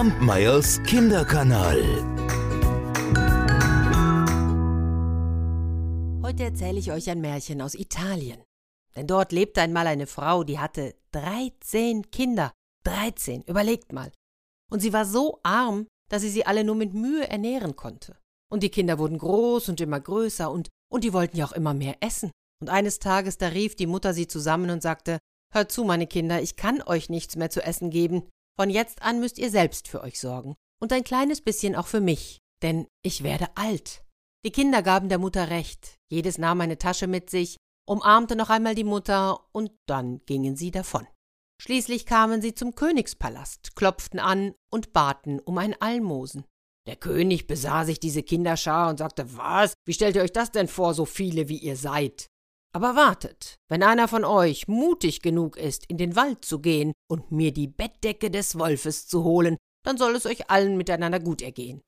Kampmeyers Kinderkanal. Heute erzähle ich euch ein Märchen aus Italien. Denn dort lebte einmal eine Frau, die hatte 13 Kinder. 13, überlegt mal. Und sie war so arm, dass sie sie alle nur mit Mühe ernähren konnte. Und die Kinder wurden groß und immer größer und, und die wollten ja auch immer mehr essen. Und eines Tages, da rief die Mutter sie zusammen und sagte, Hört zu, meine Kinder, ich kann euch nichts mehr zu essen geben. Von jetzt an müsst ihr selbst für euch sorgen. Und ein kleines bisschen auch für mich, denn ich werde alt. Die Kinder gaben der Mutter recht. Jedes nahm eine Tasche mit sich, umarmte noch einmal die Mutter und dann gingen sie davon. Schließlich kamen sie zum Königspalast, klopften an und baten um ein Almosen. Der König besah sich diese Kinderschar und sagte, was? Wie stellt ihr euch das denn vor, so viele wie ihr seid? Aber wartet, wenn einer von euch mutig genug ist, in den Wald zu gehen und mir die Bettdecke des Wolfes zu holen, dann soll es euch allen miteinander gut ergehen.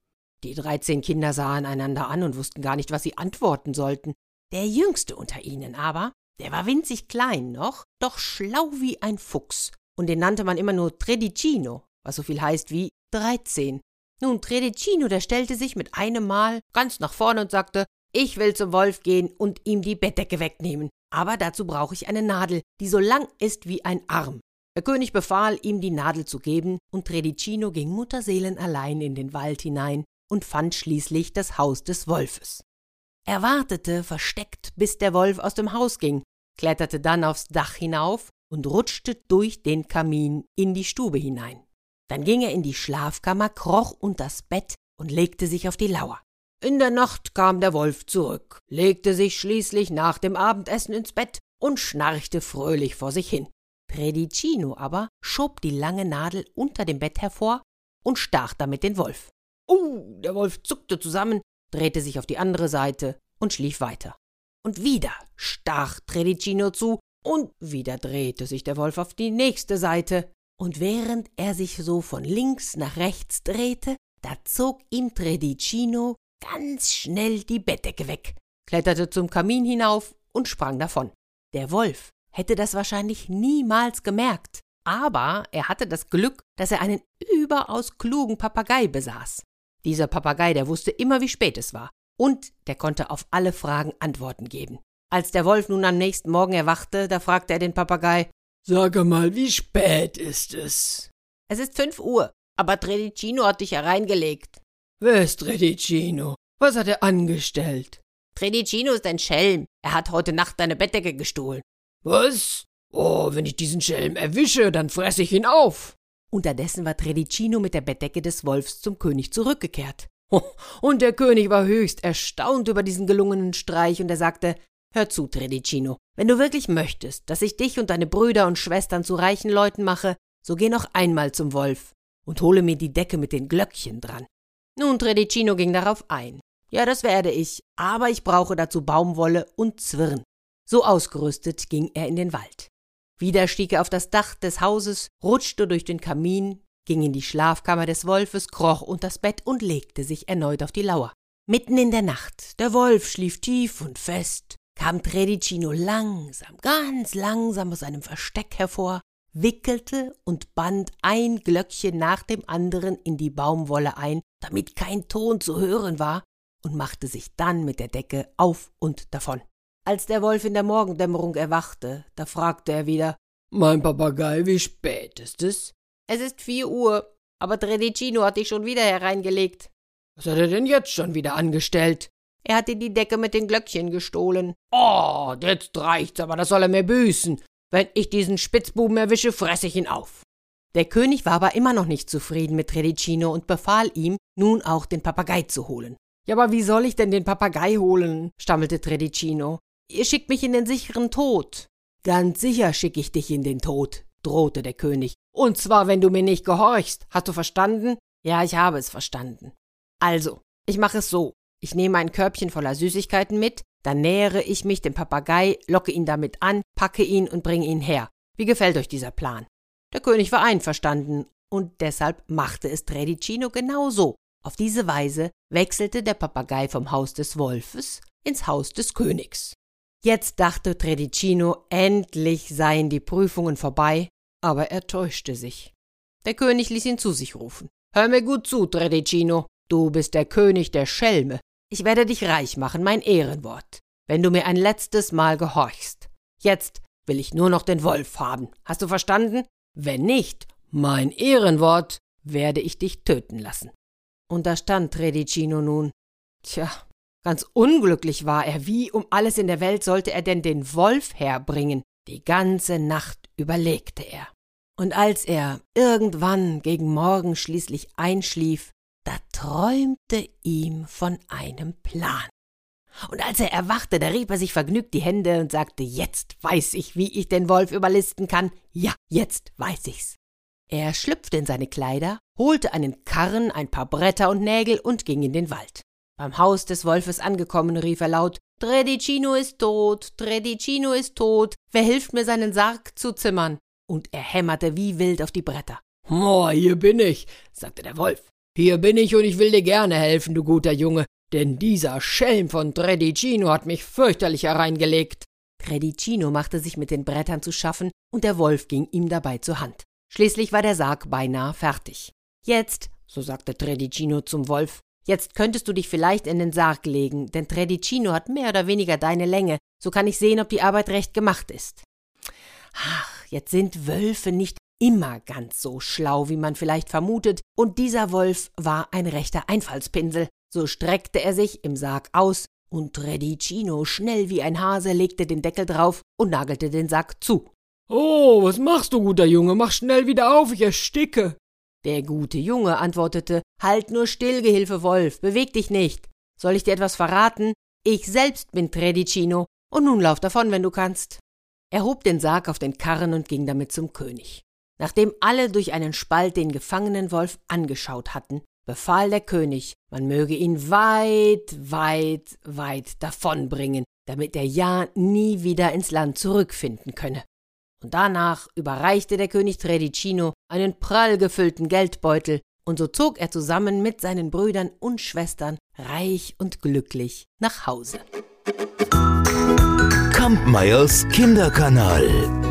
Die dreizehn Kinder sahen einander an und wussten gar nicht, was sie antworten sollten. Der jüngste unter ihnen aber, der war winzig klein noch, doch schlau wie ein Fuchs, und den nannte man immer nur Tredicino, was so viel heißt wie dreizehn. Nun, Tredicino, der stellte sich mit einem Mal ganz nach vorne und sagte, ich will zum Wolf gehen und ihm die Bettdecke wegnehmen. Aber dazu brauche ich eine Nadel, die so lang ist wie ein Arm. Der König befahl, ihm die Nadel zu geben, und Tredicino ging mutterseelenallein in den Wald hinein und fand schließlich das Haus des Wolfes. Er wartete versteckt, bis der Wolf aus dem Haus ging, kletterte dann aufs Dach hinauf und rutschte durch den Kamin in die Stube hinein. Dann ging er in die Schlafkammer, kroch unters Bett und legte sich auf die Lauer. In der Nacht kam der Wolf zurück, legte sich schließlich nach dem Abendessen ins Bett und schnarchte fröhlich vor sich hin. Predicino aber schob die lange Nadel unter dem Bett hervor und stach damit den Wolf. Uh, der Wolf zuckte zusammen, drehte sich auf die andere Seite und schlief weiter. Und wieder stach Predicino zu, und wieder drehte sich der Wolf auf die nächste Seite, und während er sich so von links nach rechts drehte, da zog ihm Tredicino ganz schnell die Bettdecke weg, kletterte zum Kamin hinauf und sprang davon. Der Wolf hätte das wahrscheinlich niemals gemerkt, aber er hatte das Glück, dass er einen überaus klugen Papagei besaß. Dieser Papagei, der wusste immer, wie spät es war, und der konnte auf alle Fragen Antworten geben. Als der Wolf nun am nächsten Morgen erwachte, da fragte er den Papagei Sage mal, wie spät ist es? Es ist fünf Uhr, aber Tredicino hat dich hereingelegt. Wer ist Tredicino? Was hat er angestellt? Tredicino ist ein Schelm. Er hat heute Nacht deine Bettdecke gestohlen. Was? Oh, wenn ich diesen Schelm erwische, dann fresse ich ihn auf. Unterdessen war Tredicino mit der Bettdecke des Wolfs zum König zurückgekehrt. Und der König war höchst erstaunt über diesen gelungenen Streich, und er sagte Hör zu, Tredicino, wenn du wirklich möchtest, dass ich dich und deine Brüder und Schwestern zu reichen Leuten mache, so geh noch einmal zum Wolf und hole mir die Decke mit den Glöckchen dran. Nun, Tredicino ging darauf ein. Ja, das werde ich, aber ich brauche dazu Baumwolle und Zwirn. So ausgerüstet ging er in den Wald. Wieder stieg er auf das Dach des Hauses, rutschte durch den Kamin, ging in die Schlafkammer des Wolfes, kroch unters Bett und legte sich erneut auf die Lauer. Mitten in der Nacht, der Wolf schlief tief und fest, kam Tredicino langsam, ganz langsam aus seinem Versteck hervor, wickelte und band ein Glöckchen nach dem anderen in die Baumwolle ein, damit kein Ton zu hören war, und machte sich dann mit der Decke auf und davon. Als der Wolf in der Morgendämmerung erwachte, da fragte er wieder Mein Papagei, wie spät ist es? Es ist vier Uhr, aber Tredicino hat dich schon wieder hereingelegt. Was hat er denn jetzt schon wieder angestellt? Er hat dir die Decke mit den Glöckchen gestohlen. Oh, jetzt reicht's, aber das soll er mir büßen. Wenn ich diesen Spitzbuben erwische, fresse ich ihn auf. Der König war aber immer noch nicht zufrieden mit Tredicino und befahl ihm, nun auch den Papagei zu holen. Ja, aber wie soll ich denn den Papagei holen? stammelte Tredicino. Ihr schickt mich in den sicheren Tod. Ganz sicher schicke ich dich in den Tod, drohte der König. Und zwar, wenn du mir nicht gehorchst. Hast du verstanden? Ja, ich habe es verstanden. Also, ich mache es so. Ich nehme ein Körbchen voller Süßigkeiten mit, dann nähere ich mich dem Papagei, locke ihn damit an, packe ihn und bringe ihn her. Wie gefällt euch dieser Plan? Der König war einverstanden, und deshalb machte es Tredicino genau so. Auf diese Weise wechselte der Papagei vom Haus des Wolfes ins Haus des Königs. Jetzt dachte Tredicino, endlich seien die Prüfungen vorbei, aber er täuschte sich. Der König ließ ihn zu sich rufen. Hör mir gut zu, Tredicino. Du bist der König der Schelme. Ich werde dich reich machen, mein Ehrenwort, wenn du mir ein letztes Mal gehorchst. Jetzt will ich nur noch den Wolf haben. Hast du verstanden? Wenn nicht, mein Ehrenwort, werde ich dich töten lassen. Und da stand Tredicino nun. Tja, ganz unglücklich war er. Wie um alles in der Welt sollte er denn den Wolf herbringen? Die ganze Nacht überlegte er. Und als er irgendwann gegen Morgen schließlich einschlief, da träumte ihm von einem Plan. Und als er erwachte, da rieb er sich vergnügt die Hände und sagte, jetzt weiß ich, wie ich den Wolf überlisten kann. Ja, jetzt weiß ich's. Er schlüpfte in seine Kleider, holte einen Karren, ein paar Bretter und Nägel und ging in den Wald. Beim Haus des Wolfes angekommen, rief er laut Tredicino ist tot, Tredicino ist tot, wer hilft mir seinen Sarg zu zimmern? Und er hämmerte wie wild auf die Bretter. Oh, hier bin ich, sagte der Wolf. Hier bin ich und ich will dir gerne helfen, du guter Junge, denn dieser Schelm von Tredicino hat mich fürchterlich hereingelegt. Tredicino machte sich mit den Brettern zu schaffen und der Wolf ging ihm dabei zur Hand. Schließlich war der Sarg beinahe fertig. Jetzt, so sagte Tredicino zum Wolf, jetzt könntest du dich vielleicht in den Sarg legen, denn Tredicino hat mehr oder weniger deine Länge, so kann ich sehen, ob die Arbeit recht gemacht ist. Ach, jetzt sind Wölfe nicht immer ganz so schlau, wie man vielleicht vermutet, und dieser Wolf war ein rechter Einfallspinsel. So streckte er sich im Sarg aus, und Tredicino, schnell wie ein Hase, legte den Deckel drauf und nagelte den Sarg zu. Oh, was machst du, guter Junge? Mach schnell wieder auf, ich ersticke. Der gute Junge antwortete, Halt nur still, Gehilfe Wolf, beweg dich nicht. Soll ich dir etwas verraten? Ich selbst bin Tredicino, und nun lauf davon, wenn du kannst. Er hob den Sarg auf den Karren und ging damit zum König. Nachdem alle durch einen Spalt den gefangenen Wolf angeschaut hatten, befahl der König, man möge ihn weit, weit, weit davonbringen, damit er ja nie wieder ins Land zurückfinden könne und danach überreichte der König Tredicino einen prall gefüllten Geldbeutel, und so zog er zusammen mit seinen Brüdern und Schwestern reich und glücklich nach Hause. Kampmeyers Kinderkanal